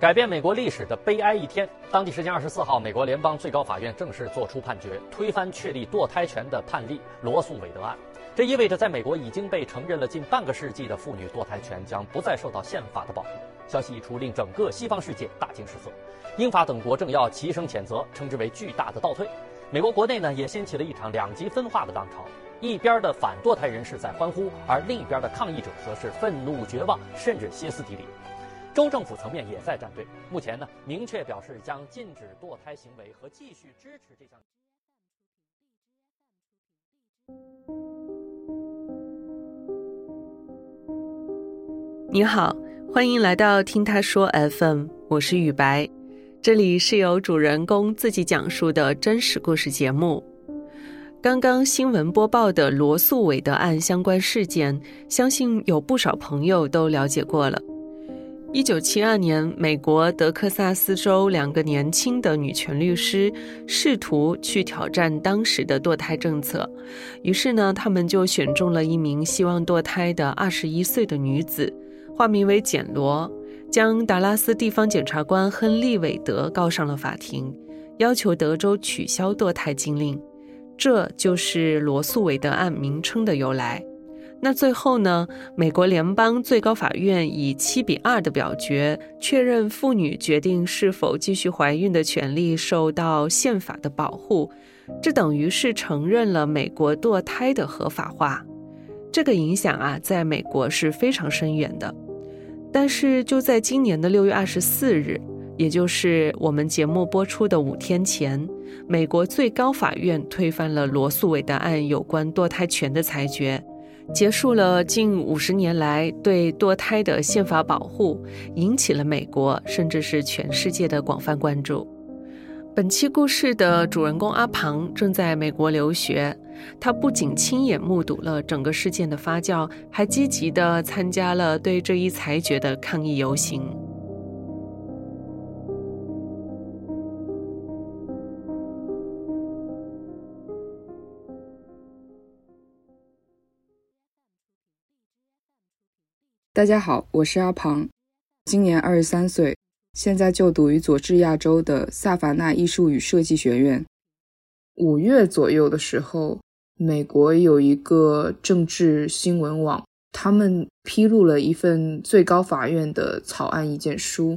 改变美国历史的悲哀一天。当地时间二十四号，美国联邦最高法院正式作出判决，推翻确立堕胎权的判例罗素韦德案。这意味着，在美国已经被承认了近半个世纪的妇女堕胎权将不再受到宪法的保护。消息一出，令整个西方世界大惊失色，英法等国政要齐声谴责，称之为巨大的倒退。美国国内呢，也掀起了一场两极分化的浪潮，一边的反堕胎人士在欢呼，而另一边的抗议者则是愤怒、绝望，甚至歇斯底里。州政府层面也在站队，目前呢，明确表示将禁止堕胎行为和继续支持这项。你好，欢迎来到听他说 FM，我是雨白，这里是由主人公自己讲述的真实故事节目。刚刚新闻播报的罗素韦德案相关事件，相信有不少朋友都了解过了。一九七二年，美国德克萨斯州两个年轻的女权律师试图去挑战当时的堕胎政策，于是呢，他们就选中了一名希望堕胎的二十一岁的女子，化名为简罗，将达拉斯地方检察官亨利韦德告上了法庭，要求德州取消堕胎禁令，这就是罗素韦德案名称的由来。那最后呢？美国联邦最高法院以七比二的表决，确认妇女决定是否继续怀孕的权利受到宪法的保护，这等于是承认了美国堕胎的合法化。这个影响啊，在美国是非常深远的。但是就在今年的六月二十四日，也就是我们节目播出的五天前，美国最高法院推翻了罗素韦德案有关堕胎权的裁决。结束了近五十年来对堕胎的宪法保护，引起了美国甚至是全世界的广泛关注。本期故事的主人公阿庞正在美国留学，他不仅亲眼目睹了整个事件的发酵，还积极地参加了对这一裁决的抗议游行。大家好，我是阿庞，今年二十三岁，现在就读于佐治亚州的萨凡纳艺术与设计学院。五月左右的时候，美国有一个政治新闻网，他们披露了一份最高法院的草案意见书。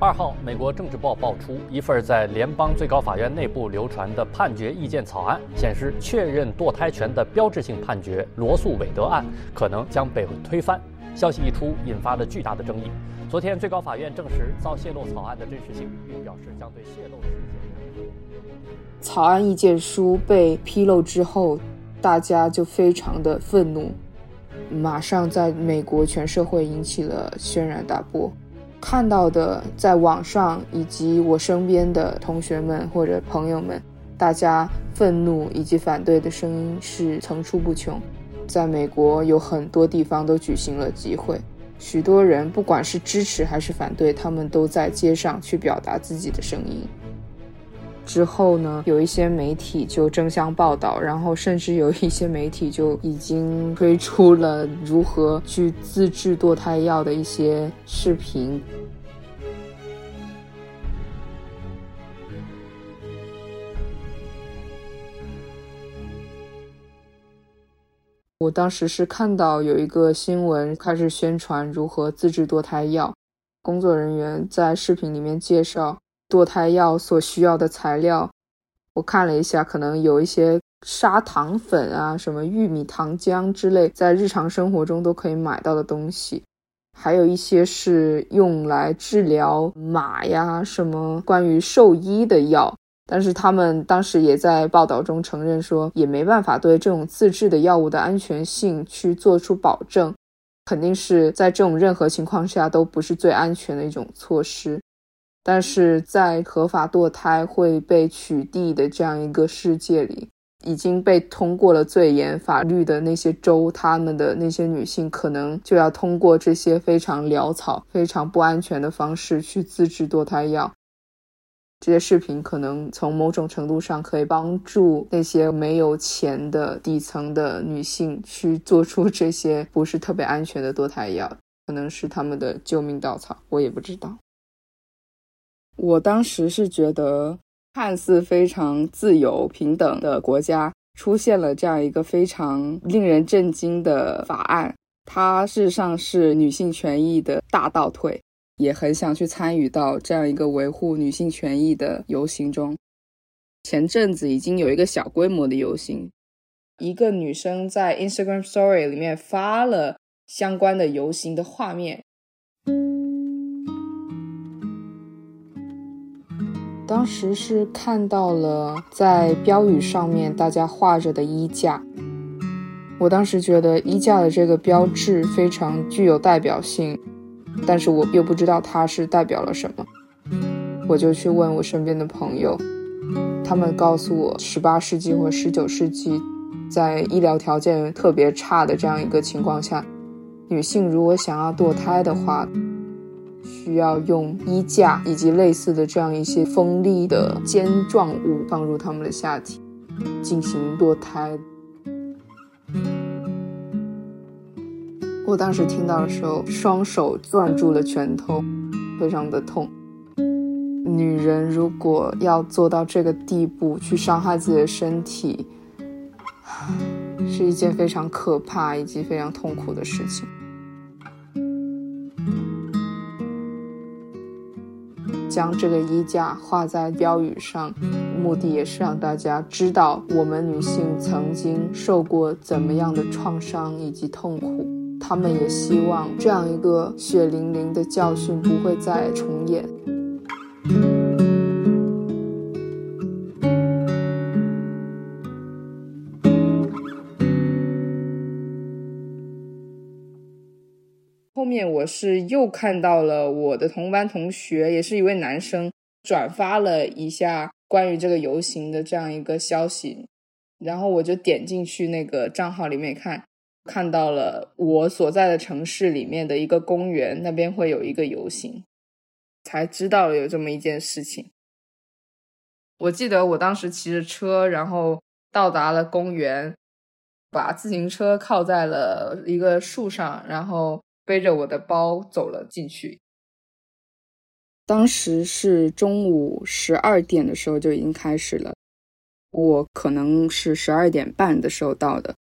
二号，美国政治报爆出一份在联邦最高法院内部流传的判决意见草案，显示确认堕胎权的标志性判决罗素韦德案可能将被推翻。消息一出，引发了巨大的争议。昨天，最高法院证实遭泄露草案的真实性，并表示将对泄露事件。草案意见书被披露之后，大家就非常的愤怒，马上在美国全社会引起了轩然大波。看到的，在网上以及我身边的同学们或者朋友们，大家愤怒以及反对的声音是层出不穷。在美国有很多地方都举行了集会，许多人不管是支持还是反对，他们都在街上去表达自己的声音。之后呢，有一些媒体就争相报道，然后甚至有一些媒体就已经推出了如何去自制堕胎药的一些视频。我当时是看到有一个新闻开始宣传如何自制堕胎药，工作人员在视频里面介绍。堕胎药所需要的材料，我看了一下，可能有一些砂糖粉啊，什么玉米糖浆之类，在日常生活中都可以买到的东西，还有一些是用来治疗马呀，什么关于兽医的药。但是他们当时也在报道中承认说，也没办法对这种自制的药物的安全性去做出保证，肯定是在这种任何情况下都不是最安全的一种措施。但是在合法堕胎会被取缔的这样一个世界里，已经被通过了最严法律的那些州，他们的那些女性可能就要通过这些非常潦草、非常不安全的方式去自制堕胎药。这些视频可能从某种程度上可以帮助那些没有钱的底层的女性去做出这些不是特别安全的堕胎药，可能是他们的救命稻草，我也不知道。我当时是觉得，看似非常自由平等的国家出现了这样一个非常令人震惊的法案，它事实上是女性权益的大倒退。也很想去参与到这样一个维护女性权益的游行中。前阵子已经有一个小规模的游行，一个女生在 Instagram Story 里面发了相关的游行的画面。当时是看到了在标语上面大家画着的衣架，我当时觉得衣架的这个标志非常具有代表性。但是我又不知道它是代表了什么，我就去问我身边的朋友，他们告诉我，十八世纪或十九世纪，在医疗条件特别差的这样一个情况下，女性如果想要堕胎的话，需要用衣架以及类似的这样一些锋利的尖状物放入他们的下体，进行堕胎。我当时听到的时候，双手攥住了拳头，非常的痛。女人如果要做到这个地步去伤害自己的身体，是一件非常可怕以及非常痛苦的事情。将这个衣架画在标语上，目的也是让大家知道我们女性曾经受过怎么样的创伤以及痛苦。他们也希望这样一个血淋淋的教训不会再重演。我是又看到了我的同班同学，也是一位男生，转发了一下关于这个游行的这样一个消息，然后我就点进去那个账号里面看。看到了我所在的城市里面的一个公园，那边会有一个游行，才知道了有这么一件事情。我记得我当时骑着车，然后到达了公园，把自行车靠在了一个树上，然后背着我的包走了进去。当时是中午十二点的时候就已经开始了，我可能是十二点半的时候到的。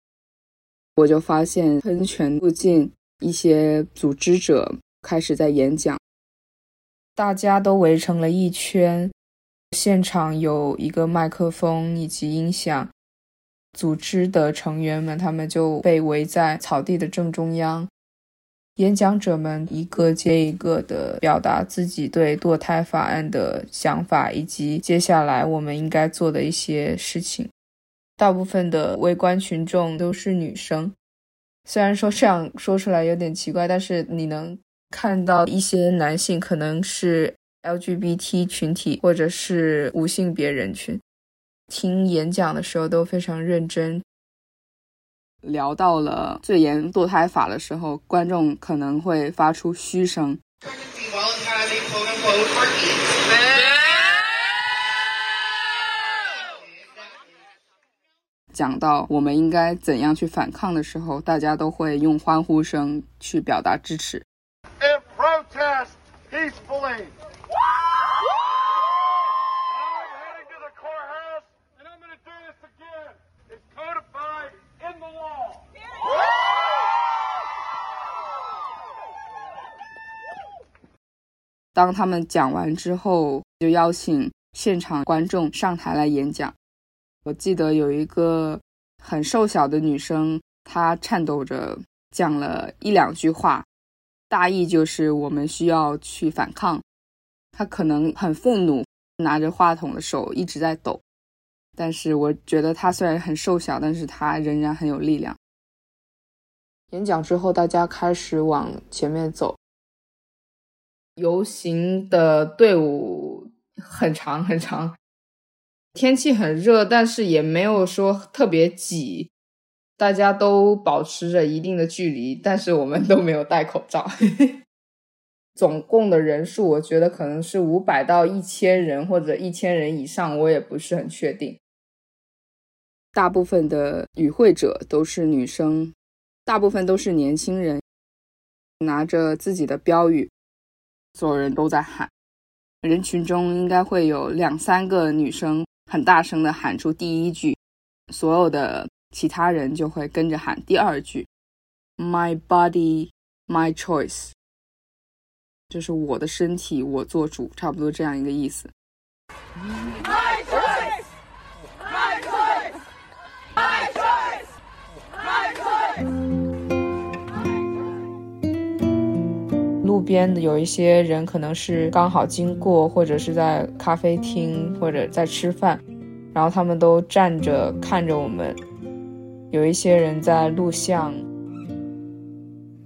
我就发现喷泉附近一些组织者开始在演讲，大家都围成了一圈，现场有一个麦克风以及音响，组织的成员们他们就被围在草地的正中央，演讲者们一个接一个的表达自己对堕胎法案的想法，以及接下来我们应该做的一些事情。大部分的围观群众都是女生，虽然说这样说出来有点奇怪，但是你能看到一些男性可能是 LGBT 群体或者是无性别人群，听演讲的时候都非常认真。聊到了最严堕胎法的时候，观众可能会发出嘘声。讲到我们应该怎样去反抗的时候，大家都会用欢呼声去表达支持。当他们讲完之后，就邀请现场观众上台来演讲。我记得有一个很瘦小的女生，她颤抖着讲了一两句话，大意就是我们需要去反抗。她可能很愤怒，拿着话筒的手一直在抖。但是我觉得她虽然很瘦小，但是她仍然很有力量。演讲之后，大家开始往前面走，游行的队伍很长很长。天气很热，但是也没有说特别挤，大家都保持着一定的距离，但是我们都没有戴口罩。总共的人数，我觉得可能是五百到一千人或者一千人以上，我也不是很确定。大部分的与会者都是女生，大部分都是年轻人，拿着自己的标语，所有人都在喊。人群中应该会有两三个女生很大声的喊出第一句，所有的其他人就会跟着喊第二句：“My body, my choice。”就是我的身体，我做主，差不多这样一个意思。My 路边有一些人，可能是刚好经过，或者是在咖啡厅，或者在吃饭，然后他们都站着看着我们。有一些人在录像。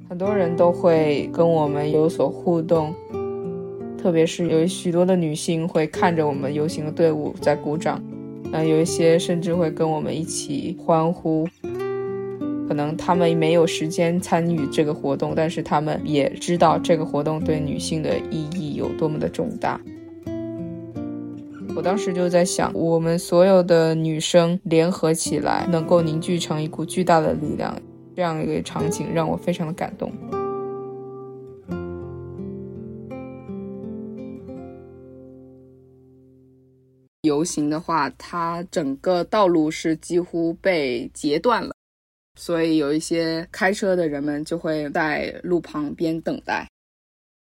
很多人都会跟我们有所互动，特别是有许多的女性会看着我们游行的队伍在鼓掌，嗯，有一些甚至会跟我们一起欢呼。可能他们没有时间参与这个活动，但是他们也知道这个活动对女性的意义有多么的重大。我当时就在想，我们所有的女生联合起来，能够凝聚成一股巨大的力量。这样一个场景让我非常的感动。游行的话，它整个道路是几乎被截断了，所以有一些开车的人们就会在路旁边等待。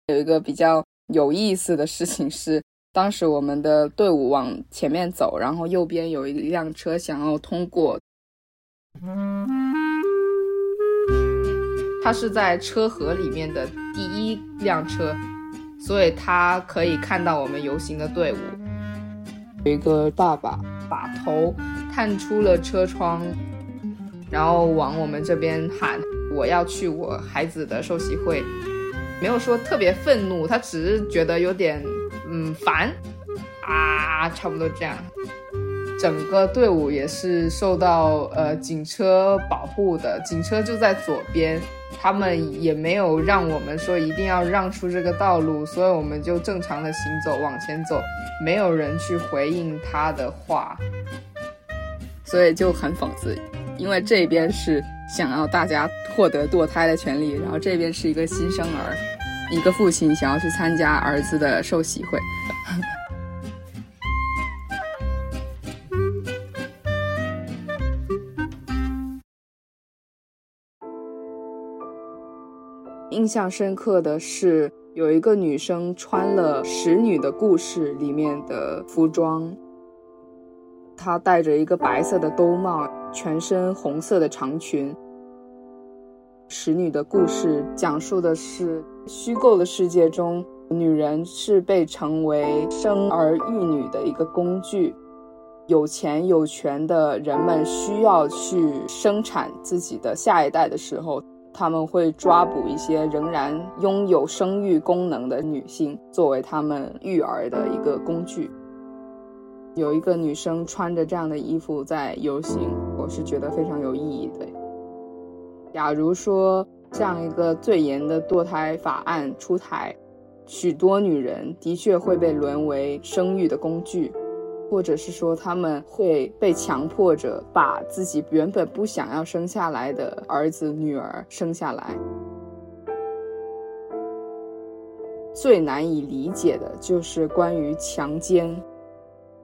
有一个比较有意思的事情是，当时我们的队伍往前面走，然后右边有一辆车想要通过。他是在车河里面的第一辆车，所以他可以看到我们游行的队伍。有一个爸爸把头探出了车窗，然后往我们这边喊：“我要去我孩子的寿喜会。”没有说特别愤怒，他只是觉得有点嗯烦啊，差不多这样。整个队伍也是受到呃警车保护的，警车就在左边。他们也没有让我们说一定要让出这个道路，所以我们就正常的行走往前走，没有人去回应他的话，所以就很讽刺，因为这边是想要大家获得堕胎的权利，然后这边是一个新生儿，一个父亲想要去参加儿子的寿喜会。印象深刻的是，有一个女生穿了《使女的故事》里面的服装，她戴着一个白色的兜帽，全身红色的长裙。《使女的故事》讲述的是虚构的世界中，女人是被成为生儿育女的一个工具，有钱有权的人们需要去生产自己的下一代的时候。他们会抓捕一些仍然拥有生育功能的女性，作为他们育儿的一个工具。有一个女生穿着这样的衣服在游行，是觉得非常有意义的。假如说这样一个最严的堕胎法案出台，许多女人的确会被沦为生育的工具。或者是说，他们会被强迫着把自己原本不想要生下来的儿子、女儿生下来。最难以理解的就是关于强奸，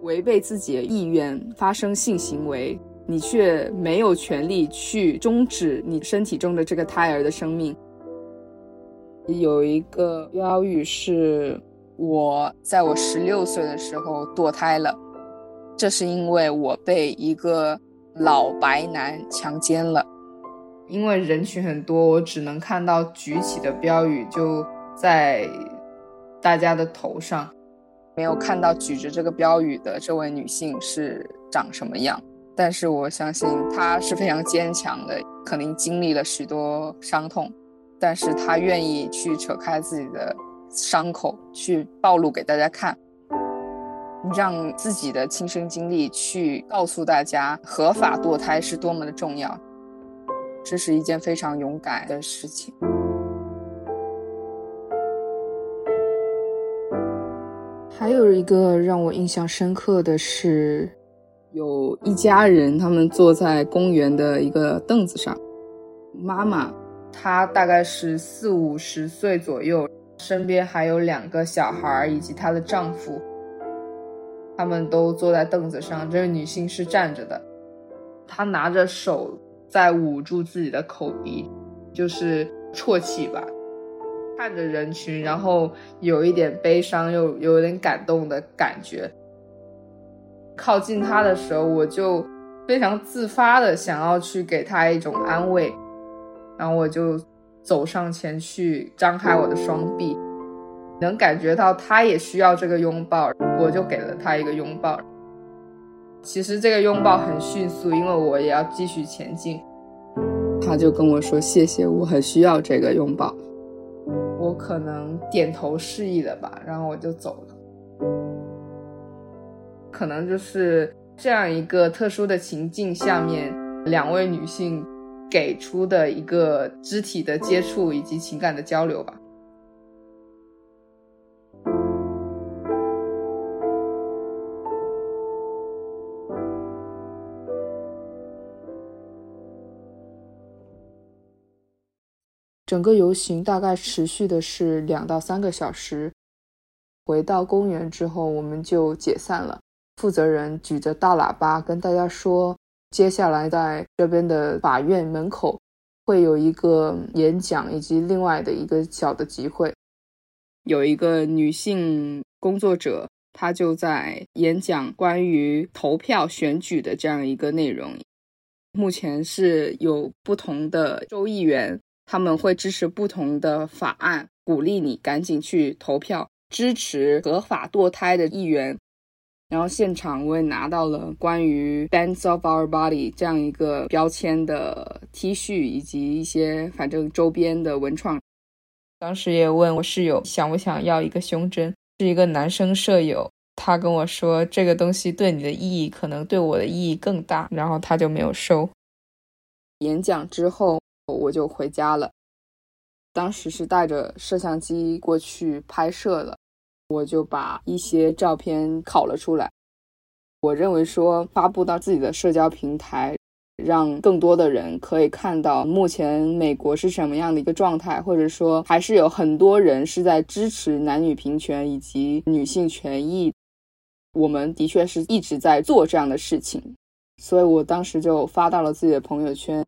违背自己的意愿发生性行为，你却没有权利去终止你身体中的这个胎儿的生命。有一个标语是：“我在我十六岁的时候堕胎了。”这是因为我被一个老白男强奸了，因为人群很多，我只能看到举起的标语就在大家的头上，没有看到举着这个标语的这位女性是长什么样。但是我相信他是非常坚强的，肯定经历了许多伤痛，但是他愿意去扯开自己的伤口，去暴露给大家看。让自己的亲身经历去告诉大家，合法堕胎是多么的重要，这是一件非常勇敢的事情。还有一个让我印象深刻的是，有一家人，他们坐在公园的一个凳子上，妈妈她大概是四五十岁左右，身边还有两个小孩以及她的丈夫，他们都坐在凳子上，这个女性是站着的，她拿着手在捂住自己的口鼻，就是啜泣吧。看着人群，然后有一点悲伤，又有点感动的感觉。靠近他的时候，我就非常自发的想要去给他一种安慰，然后我就走上前去，张开我的双臂，能感觉到他也需要这个拥抱，我就给了他一个拥抱。其实这个拥抱很迅速，因为我也要继续前进。他就跟我说：“谢谢，我很需要这个拥抱。”我可能点头示意了吧，然后我就走了。可能就是这样一个特殊的情境下面，两位女性给出的一个肢体的接触以及情感的交流吧。整个游行大概持续的是两到三个小时。回到公园之后，我们就解散了。负责人举着大喇叭跟大家说，接下来在这边的法院门口会有一个演讲，以及另外的一个小的集会。有一个女性工作者，她就在演讲关于投票选举的这样一个内容。目前是有不同的州议员。他们会支持不同的法案，鼓励你赶紧去投票支持合法堕胎的议员。然后现场我也拿到了关于 "Bands of Our Body” 这样一个标签的 T 恤，以及一些反正周边的文创。当时也问我室友想不想要一个胸针，是一个男生舍友，他跟我说这个东西对你的意义可能对我的意义更大，然后他就没有收。演讲之后。我就回家了，当时是带着摄像机过去拍摄了，我就把一些照片拷了出来。我认为说发布到自己的社交平台，让更多的人可以看到目前美国是什么样的一个状态，或者说还是有很多人是在支持男女平权以及女性权益。我们的确是一直在做这样的事情，所以我当时就发到了自己的朋友圈。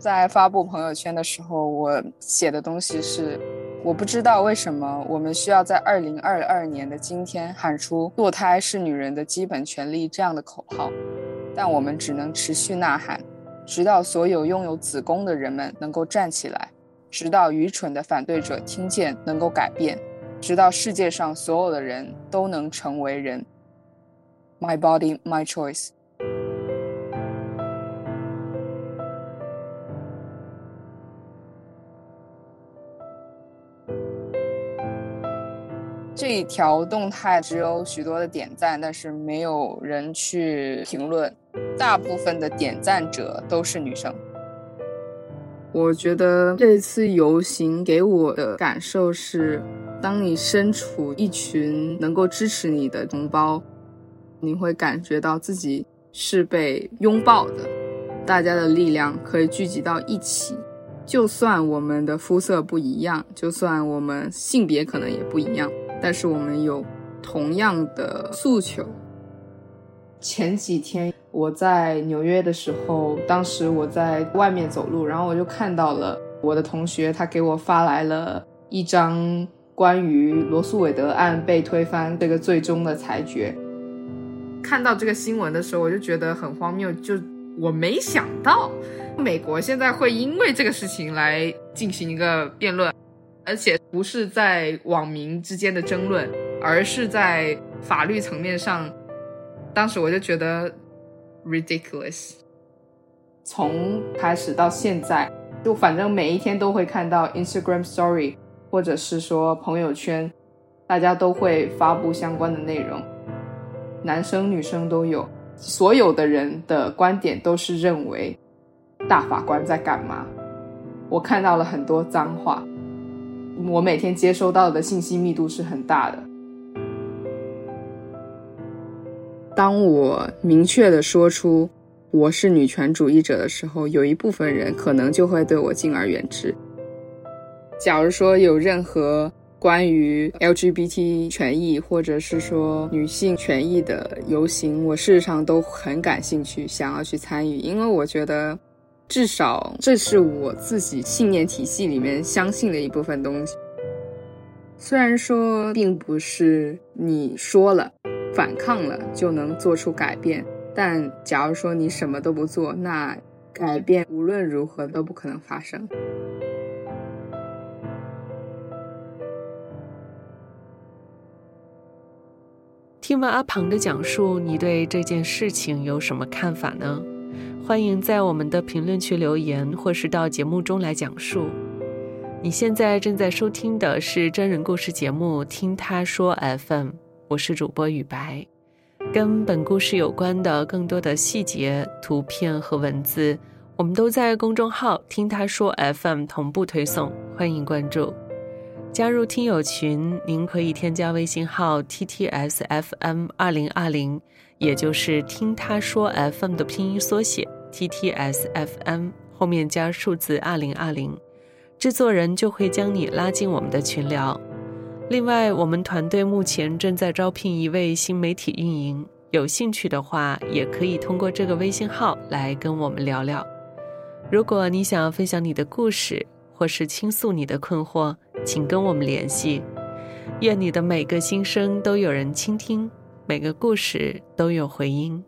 在发布朋友圈的时候，我写的东西是：我不知道为什么我们需要在二零二二年的今天喊出“堕胎是女人的基本权利”这样的口号，但我们只能持续呐喊，直到所有拥有子宫的人们能够站起来，直到愚蠢的反对者听见能够改变，直到世界上所有的人都能成为人。My body, my choice. 这一条动态只有许多的点赞，但是没有人去评论。大部分的点赞者都是女生。我觉得这次游行给我的感受是，当你身处一群能够支持你的同胞，你会感觉到自己是被拥抱的。大家的力量可以聚集到一起，就算我们的肤色不一样，就算我们性别可能也不一样。但是我们有同样的诉求。前几天我在纽约的时候，当时我在外面走路，然后我就看到了我的同学，他给我发来了一张关于罗素韦德案被推翻这个最终的裁决。看到这个新闻的时候，我就觉得很荒谬，就我没想到美国现在会因为这个事情来进行一个辩论。而且不是在网民之间的争论，而是在法律层面上。当时我就觉得 ridiculous。从开始到现在，就反正每一天都会看到 Instagram Story，或者是说朋友圈，大家都会发布相关的内容，男生女生都有。所有的人的观点都是认为大法官在干嘛？我看到了很多脏话。我每天接收到的信息密度是很大的。当我明确的说出我是女权主义者的时候，有一部分人可能就会对我敬而远之。假如说有任何关于 LGBT 权益或者是说女性权益的游行，我事实上都很感兴趣，想要去参与，因为我觉得至少这是我自己信念体系里面相信的一部分东西。虽然说并不是你说了反抗了就能做出改变，但假如说你什么都不做，那改变无论如何都不可能发生。听完阿庞的讲述，你对这件事情有什么看法呢？欢迎在我们的评论区留言，或是到节目中来讲述。你现在正在收听的是真人故事节目《听他说 FM》，我是主播雨白。跟本故事有关的更多的细节、图片和文字，我们都在公众号“听他说 FM” 同步推送，欢迎关注。加入听友群，您可以添加微信号 ttsfm 二零二零，也就是听他说 FM 的拼音缩写 ttsfm 后面加数字二零二零，制作人就会将你拉进我们的群聊。另外，我们团队目前正在招聘一位新媒体运营，有兴趣的话也可以通过这个微信号来跟我们聊聊。如果你想要分享你的故事，或是倾诉你的困惑，请跟我们联系。愿你的每个心声都有人倾听，每个故事都有回音。